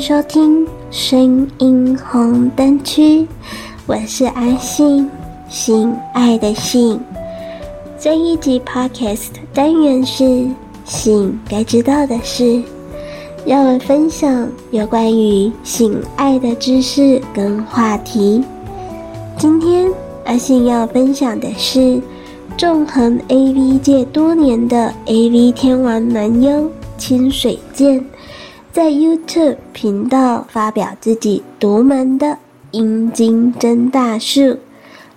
收听声音红灯区，我是阿信，性爱的性。这一集 Podcast 单元是性该知道的事，要我分享有关于性爱的知识跟话题。今天阿信要分享的是纵横 AV 界多年的 AV 天王男优。清水健在 YouTube 频道发表自己独门的阴茎增大术，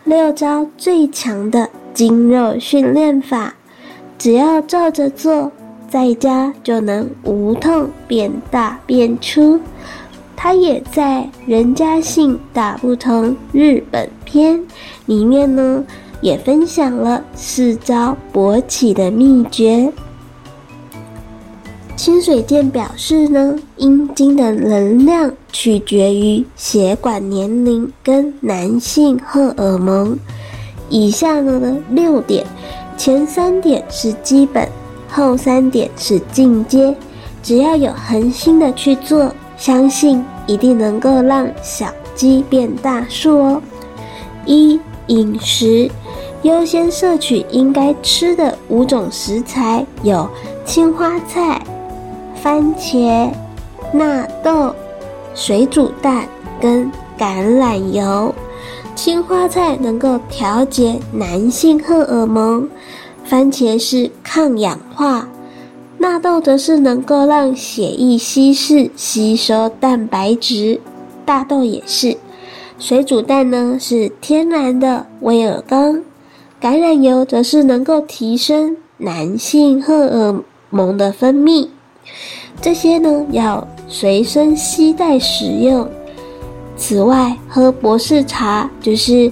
六招最强的筋肉训练法，只要照着做，在家就能无痛变大变粗。他也在《人家性大不同日本篇》里面呢，也分享了四招勃起的秘诀。清水健表示呢，阴茎的能量取决于血管年龄跟男性荷尔蒙。以下呢六点，前三点是基本，后三点是进阶。只要有恒心的去做，相信一定能够让小鸡变大数哦。一、饮食优先摄取应该吃的五种食材，有青花菜。番茄、纳豆、水煮蛋跟橄榄油。青花菜能够调节男性荷尔蒙，番茄是抗氧化，纳豆则是能够让血液稀释吸收蛋白质，大豆也是。水煮蛋呢是天然的威尔刚，橄榄油则是能够提升男性荷尔蒙的分泌。这些呢要随身携带使用。此外，喝博士茶，就是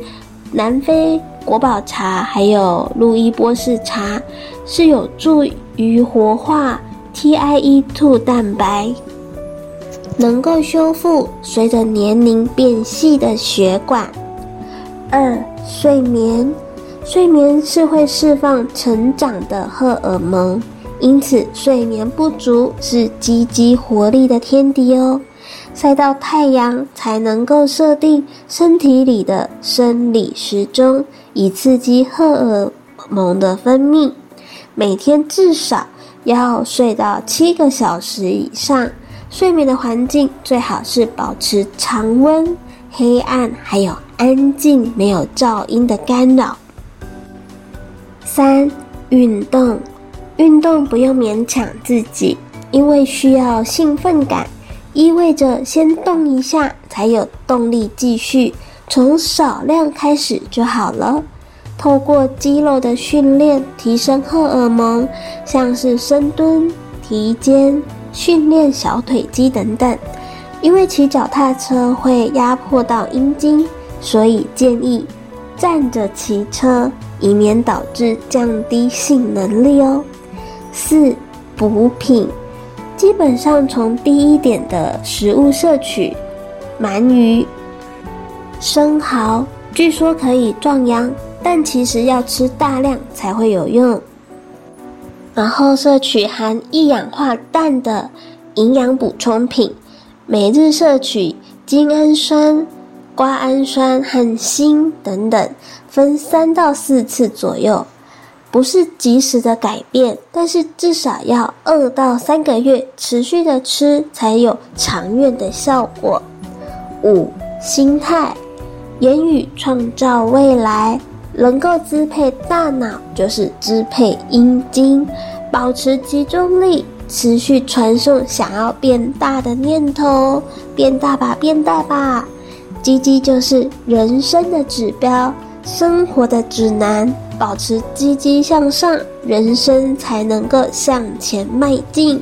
南非国宝茶，还有路易波士茶，是有助于活化 TIE2 蛋白，能够修复随着年龄变细的血管。二、睡眠，睡眠是会释放成长的荷尔蒙。因此，睡眠不足是积极活力的天敌哦。晒到太阳才能够设定身体里的生理时钟，以刺激荷尔蒙的分泌。每天至少要睡到七个小时以上。睡眠的环境最好是保持常温、黑暗，还有安静、没有噪音的干扰。三、运动。运动不用勉强自己，因为需要兴奋感，意味着先动一下才有动力继续。从少量开始就好了。透过肌肉的训练提升荷尔蒙，像是深蹲、提肩、训练小腿肌等等。因为骑脚踏车会压迫到阴茎，所以建议站着骑车，以免导致降低性能力哦。四、补品，基本上从第一点的食物摄取，鳗鱼、生蚝，据说可以壮阳，但其实要吃大量才会有用。然后摄取含一氧化氮的营养补充品，每日摄取精氨酸、瓜氨酸和锌等等，分三到四次左右。不是及时的改变，但是至少要二到三个月持续的吃，才有长远的效果。五、心态，言语创造未来，能够支配大脑，就是支配阴茎，保持集中力，持续传送想要变大的念头，变大吧，变大吧，鸡鸡就是人生的指标。生活的指南，保持积极向上，人生才能够向前迈进。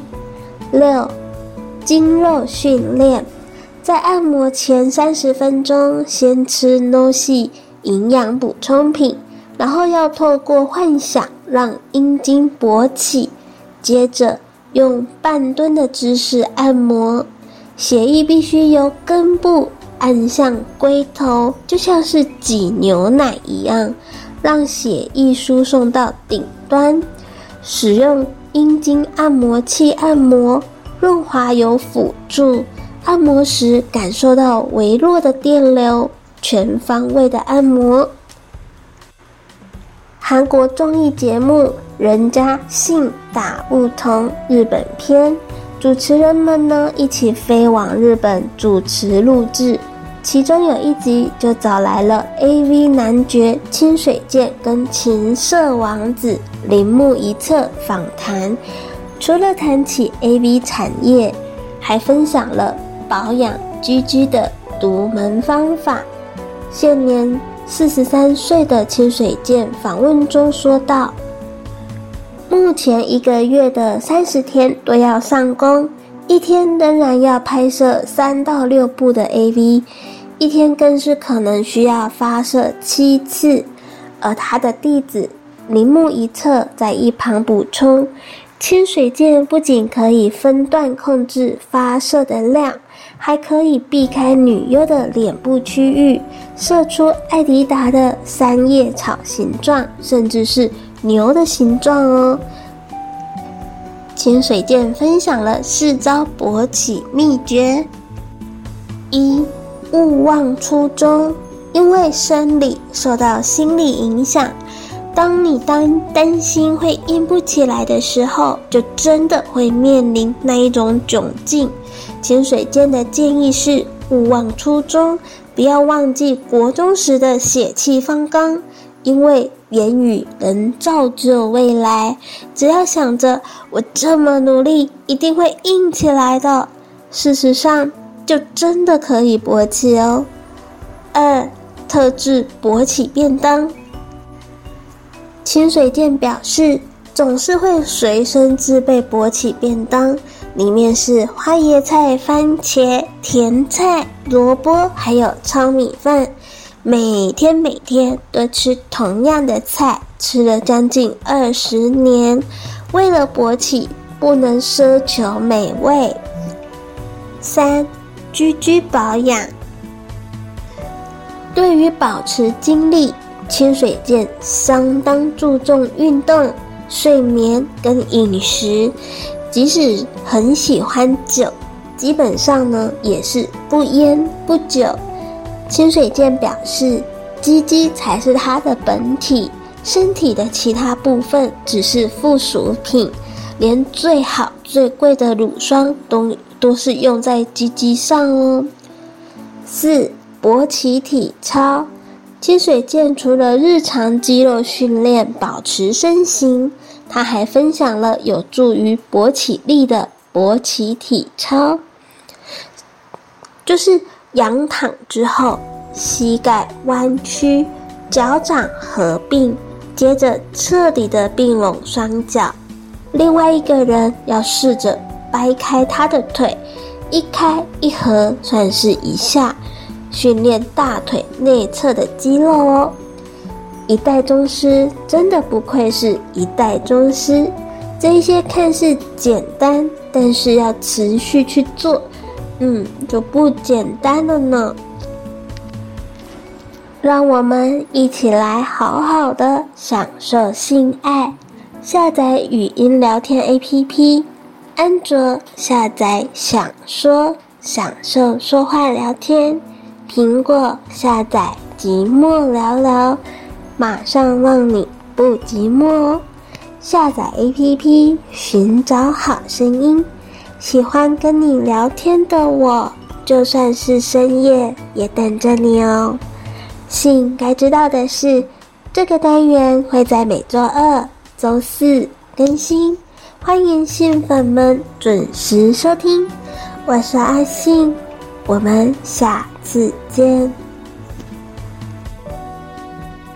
六，精肉训练，在按摩前三十分钟，先吃 NO-C 营养补充品，然后要透过幻想让阴茎勃起，接着用半蹲的姿势按摩，血液必须由根部。按向龟头，就像是挤牛奶一样，让血液输送到顶端。使用阴茎按摩器按摩，润滑油辅助，按摩时感受到微弱的电流，全方位的按摩。韩国综艺节目《人家性打不同》日本篇，主持人们呢一起飞往日本主持录制，其中有一集就找来了 AV 男爵清水健跟情色王子铃木一彻访谈，除了谈起 AV 产业，还分享了保养 GG 的独门方法。现年四十三岁的清水健访问中说道：“目前一个月的三十天都要上工，一天仍然要拍摄三到六部的 AV，一天更是可能需要发射七次。”而他的弟子铃木一彻在一旁补充：“清水健不仅可以分段控制发射的量。”还可以避开女优的脸部区域，射出艾迪达的三叶草形状，甚至是牛的形状哦。清水健分享了四招勃起秘诀：一、勿忘初衷，因为生理受到心理影响。当你担担心会硬不起来的时候，就真的会面临那一种窘境。潜水舰的建议是：勿忘初衷，不要忘记国中时的血气方刚。因为言语能造就未来，只要想着我这么努力，一定会硬起来的，事实上就真的可以勃起哦。二、特制勃起便当。清水健表示，总是会随身自备勃起便当。里面是花椰菜、番茄、甜菜、萝卜，还有糙米饭。每天每天都吃同样的菜，吃了将近二十年。为了勃起，不能奢求美味。三居居保养。对于保持精力，清水健相当注重运动、睡眠跟饮食。即使很喜欢酒，基本上呢也是不烟不酒。清水健表示，鸡鸡才是他的本体，身体的其他部分只是附属品，连最好最贵的乳霜都都是用在鸡鸡上哦。四、勃起体操，清水健除了日常肌肉训练，保持身形。他还分享了有助于勃起力的勃起体操，就是仰躺之后，膝盖弯曲，脚掌合并，接着彻底的并拢双脚。另外一个人要试着掰开他的腿，一开一合，算是一下，训练大腿内侧的肌肉哦。一代宗师真的不愧是一代宗师，这些看似简单，但是要持续去做，嗯，就不简单了呢。让我们一起来好好的享受性爱。下载语音聊天 APP，安卓下载想说享受说话聊天，苹果下载寂寞聊聊。马上让你不寂寞哦！下载 APP，寻找好声音。喜欢跟你聊天的我，就算是深夜也等着你哦。信该知道的是，这个单元会在每周二、周四更新，欢迎新粉们准时收听。我是阿信，我们下次见。